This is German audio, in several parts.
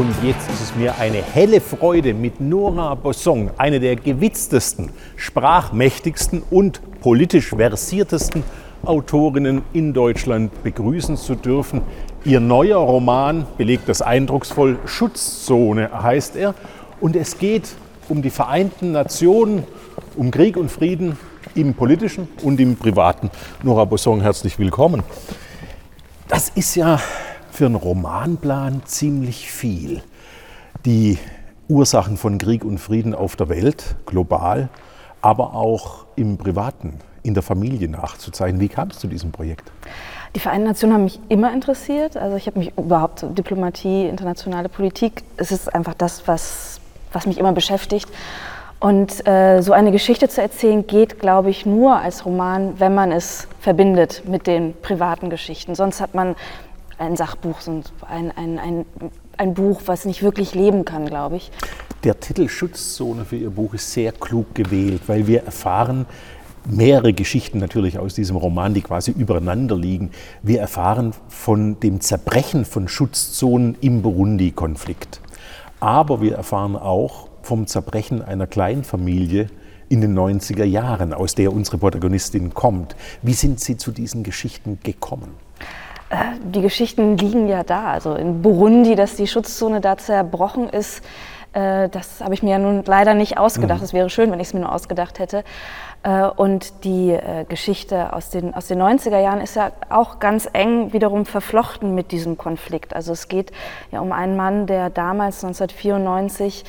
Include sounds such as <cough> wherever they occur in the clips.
Und jetzt ist es mir eine helle Freude, mit Nora Bosson, eine der gewitztesten, sprachmächtigsten und politisch versiertesten Autorinnen in Deutschland begrüßen zu dürfen. Ihr neuer Roman belegt das eindrucksvoll. Schutzzone heißt er. Und es geht um die Vereinten Nationen, um Krieg und Frieden im politischen und im privaten. Nora Bosson, herzlich willkommen. Das ist ja für einen Romanplan ziemlich viel. Die Ursachen von Krieg und Frieden auf der Welt, global, aber auch im Privaten, in der Familie nachzuzeichnen. Wie kam es zu diesem Projekt? Die Vereinten Nationen haben mich immer interessiert. Also ich habe mich überhaupt Diplomatie, internationale Politik. Es ist einfach das, was, was mich immer beschäftigt. Und äh, so eine Geschichte zu erzählen geht, glaube ich, nur als Roman, wenn man es verbindet mit den privaten Geschichten. Sonst hat man ein Sachbuch, ein, ein, ein, ein Buch, was nicht wirklich leben kann, glaube ich. Der Titel Schutzzone für Ihr Buch ist sehr klug gewählt, weil wir erfahren, mehrere Geschichten natürlich aus diesem Roman, die quasi übereinander liegen. Wir erfahren von dem Zerbrechen von Schutzzonen im Burundi-Konflikt. Aber wir erfahren auch vom Zerbrechen einer Kleinfamilie in den 90er Jahren, aus der unsere Protagonistin kommt. Wie sind Sie zu diesen Geschichten gekommen? Äh, die Geschichten liegen ja da. Also in Burundi, dass die Schutzzone da zerbrochen ist, äh, das habe ich mir ja nun leider nicht ausgedacht. Es mhm. wäre schön, wenn ich es mir nur ausgedacht hätte. Äh, und die Geschichte aus den, aus den 90er Jahren ist ja auch ganz eng wiederum verflochten mit diesem Konflikt. Also es geht ja um einen Mann, der damals 1994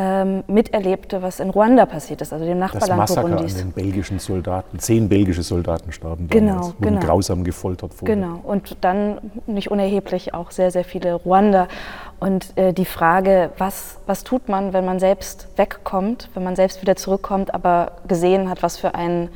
ähm, miterlebte, was in Ruanda passiert ist, also dem Nachbarland das Massaker Burundis. an den belgischen Soldaten. Zehn belgische Soldaten starben genau, damals, wurden genau. grausam gefoltert worden. Genau, und dann nicht unerheblich auch sehr, sehr viele Ruanda. Und äh, die Frage, was, was tut man, wenn man selbst wegkommt, wenn man selbst wieder zurückkommt, aber gesehen hat, was für ein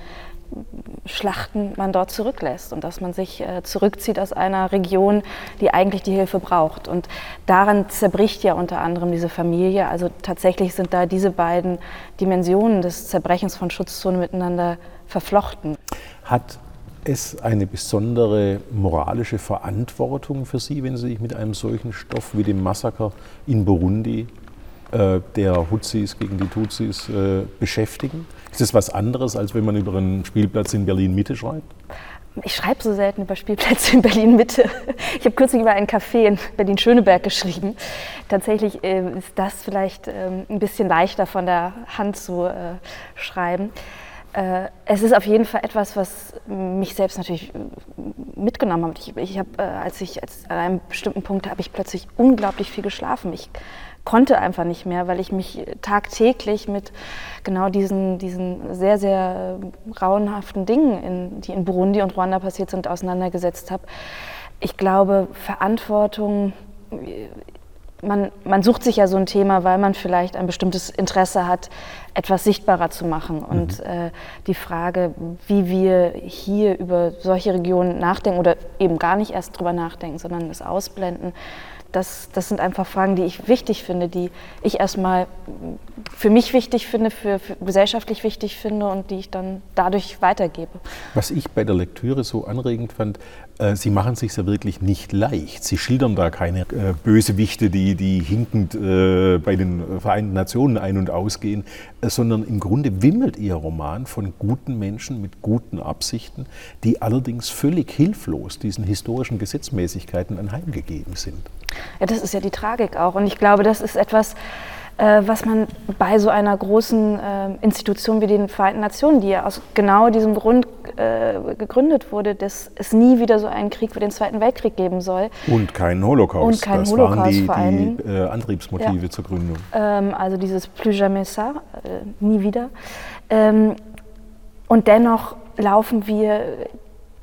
Schlachten man dort zurücklässt und dass man sich äh, zurückzieht aus einer Region, die eigentlich die Hilfe braucht. Und daran zerbricht ja unter anderem diese Familie. Also tatsächlich sind da diese beiden Dimensionen des Zerbrechens von Schutzzonen miteinander verflochten. Hat es eine besondere moralische Verantwortung für Sie, wenn Sie sich mit einem solchen Stoff wie dem Massaker in Burundi der Hutsis gegen die Tutsis äh, beschäftigen? Ist das was anderes, als wenn man über einen Spielplatz in Berlin-Mitte schreibt? Ich schreibe so selten über Spielplätze in Berlin-Mitte. <laughs> Ich habe kürzlich über ein Café in Berlin-Schöneberg geschrieben. Tatsächlich äh, ist das vielleicht ähm, ein bisschen leichter von der Hand zu äh, schreiben. Äh, es ist auf jeden Fall etwas, was mich selbst natürlich mitgenommen hat. Ich, ich habe, als ich als, an einem bestimmten Punkt habe ich plötzlich unglaublich viel geschlafen. Ich konnte einfach nicht mehr, weil ich mich tagtäglich mit genau diesen, diesen sehr, sehr grauenhaften Dingen, in, die in Burundi und Ruanda passiert sind, auseinandergesetzt habe. Ich glaube, Verantwortung, man, man sucht sich ja so ein Thema, weil man vielleicht ein bestimmtes Interesse hat, etwas sichtbarer zu machen. Mhm. Und äh, die Frage, wie wir hier über solche Regionen nachdenken oder eben gar nicht erst drüber nachdenken, sondern es ausblenden, das, das sind einfach Fragen, die ich wichtig finde, die ich erstmal für mich wichtig finde, für, für, gesellschaftlich wichtig finde und die ich dann dadurch weitergebe. Was ich bei der Lektüre so anregend fand, äh, Sie machen sich ja wirklich nicht leicht. Sie schildern da keine äh, Bösewichte, die, die hinkend äh, bei den Vereinten Nationen ein- und ausgehen, äh, sondern im Grunde wimmelt Ihr Roman von guten Menschen mit guten Absichten, die allerdings völlig hilflos diesen historischen Gesetzmäßigkeiten anheimgegeben sind. Ja, das ist ja die Tragik auch. Und ich glaube, das ist etwas, äh, was man bei so einer großen äh, Institution wie den Vereinten Nationen, die ja aus genau diesem Grund äh, gegründet wurde, dass es nie wieder so einen Krieg wie den Zweiten Weltkrieg geben soll. Und keinen Holocaust. Und keinen das Holocaust waren die, vor allen die äh, Antriebsmotive ja. zur Gründung. Ähm, also dieses plus jamais ça, äh, nie wieder. Ähm, und dennoch laufen wir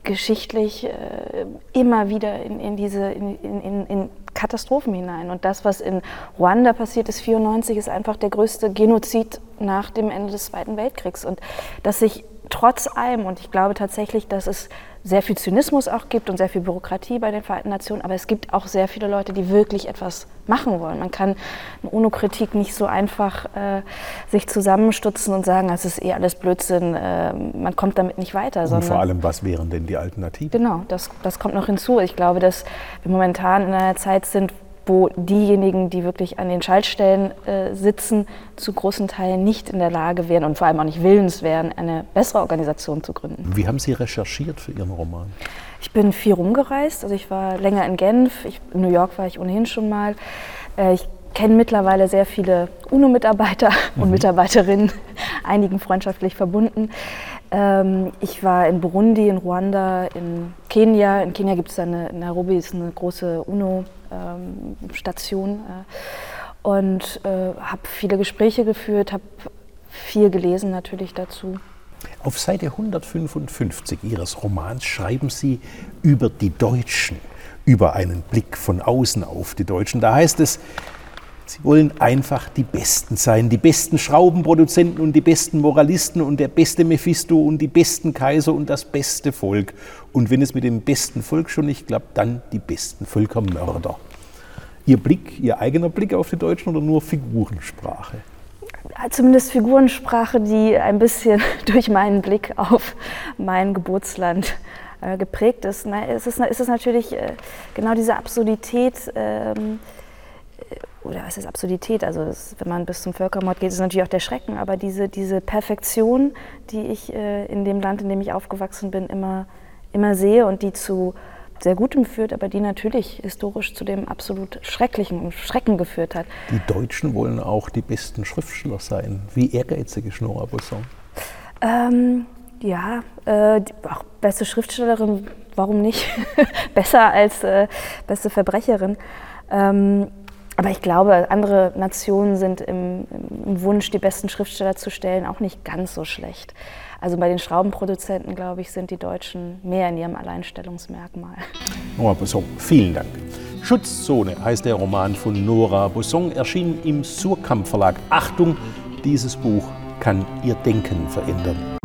geschichtlich äh, immer wieder in, in diese in, in, in, Katastrophen hinein. Und das, was in Ruanda passiert ist, 94, ist einfach der größte Genozid nach dem Ende des Zweiten Weltkriegs. Und dass sich trotz allem, und ich glaube tatsächlich, dass es sehr viel Zynismus auch gibt und sehr viel Bürokratie bei den Vereinten Nationen, aber es gibt auch sehr viele Leute, die wirklich etwas machen wollen. Man kann eine UNO-Kritik nicht so einfach äh, sich zusammenstutzen und sagen, das ist eh alles Blödsinn, äh, man kommt damit nicht weiter. Und vor allem, was wären denn die Alternativen? Genau, das, das kommt noch hinzu. Ich glaube, dass wir momentan in einer Zeit sind, wo diejenigen, die wirklich an den Schaltstellen äh, sitzen, zu großen Teilen nicht in der Lage wären und vor allem auch nicht willens wären, eine bessere Organisation zu gründen. Wie haben Sie recherchiert für Ihren Roman? Ich bin viel rumgereist, also ich war länger in Genf, ich, in New York war ich ohnehin schon mal. Äh, ich kenne mittlerweile sehr viele UNO-Mitarbeiter und mhm. Mitarbeiterinnen, <laughs> einigen freundschaftlich verbunden. Ähm, ich war in Burundi, in Ruanda, in Kenia. In Kenia gibt es eine, in Nairobi ist eine große UNO-Station. Ähm, äh, und äh, habe viele Gespräche geführt, habe viel gelesen natürlich dazu. Auf Seite 155 Ihres Romans schreiben Sie über die Deutschen, über einen Blick von außen auf die Deutschen. Da heißt es, Sie wollen einfach die Besten sein, die besten Schraubenproduzenten und die besten Moralisten und der beste Mephisto und die besten Kaiser und das beste Volk. Und wenn es mit dem besten Volk schon nicht klappt, dann die besten Völkermörder. Ihr Blick, Ihr eigener Blick auf die Deutschen oder nur Figurensprache? Zumindest Figurensprache, die ein bisschen <laughs> durch meinen Blick auf mein Geburtsland äh, geprägt ist. es, ist natürlich äh, genau diese Absurdität. Ähm, oder was ist Absurdität? Also das, wenn man bis zum Völkermord geht, ist natürlich auch der Schrecken, aber diese, diese Perfektion, die ich äh, in dem Land, in dem ich aufgewachsen bin, immer, immer sehe und die zu sehr Gutem führt, aber die natürlich historisch zu dem absolut Schrecklichen und Schrecken geführt hat. Die Deutschen wollen auch die besten Schriftsteller sein. Wie ehrgeizig ist Nora Bosson? Ähm, ja, äh, auch beste Schriftstellerin, warum nicht? <laughs> Besser als äh, beste Verbrecherin. Ähm, aber ich glaube, andere Nationen sind im, im, Wunsch, die besten Schriftsteller zu stellen, auch nicht ganz so schlecht. Also bei den Schraubenproduzenten, glaube ich, sind die Deutschen mehr in ihrem Alleinstellungsmerkmal. Nora Busson, vielen Dank. Schutzzone heißt der Roman von Nora Busson, erschienen im Surkamp Verlag. Achtung, dieses Buch kann Ihr Denken verändern.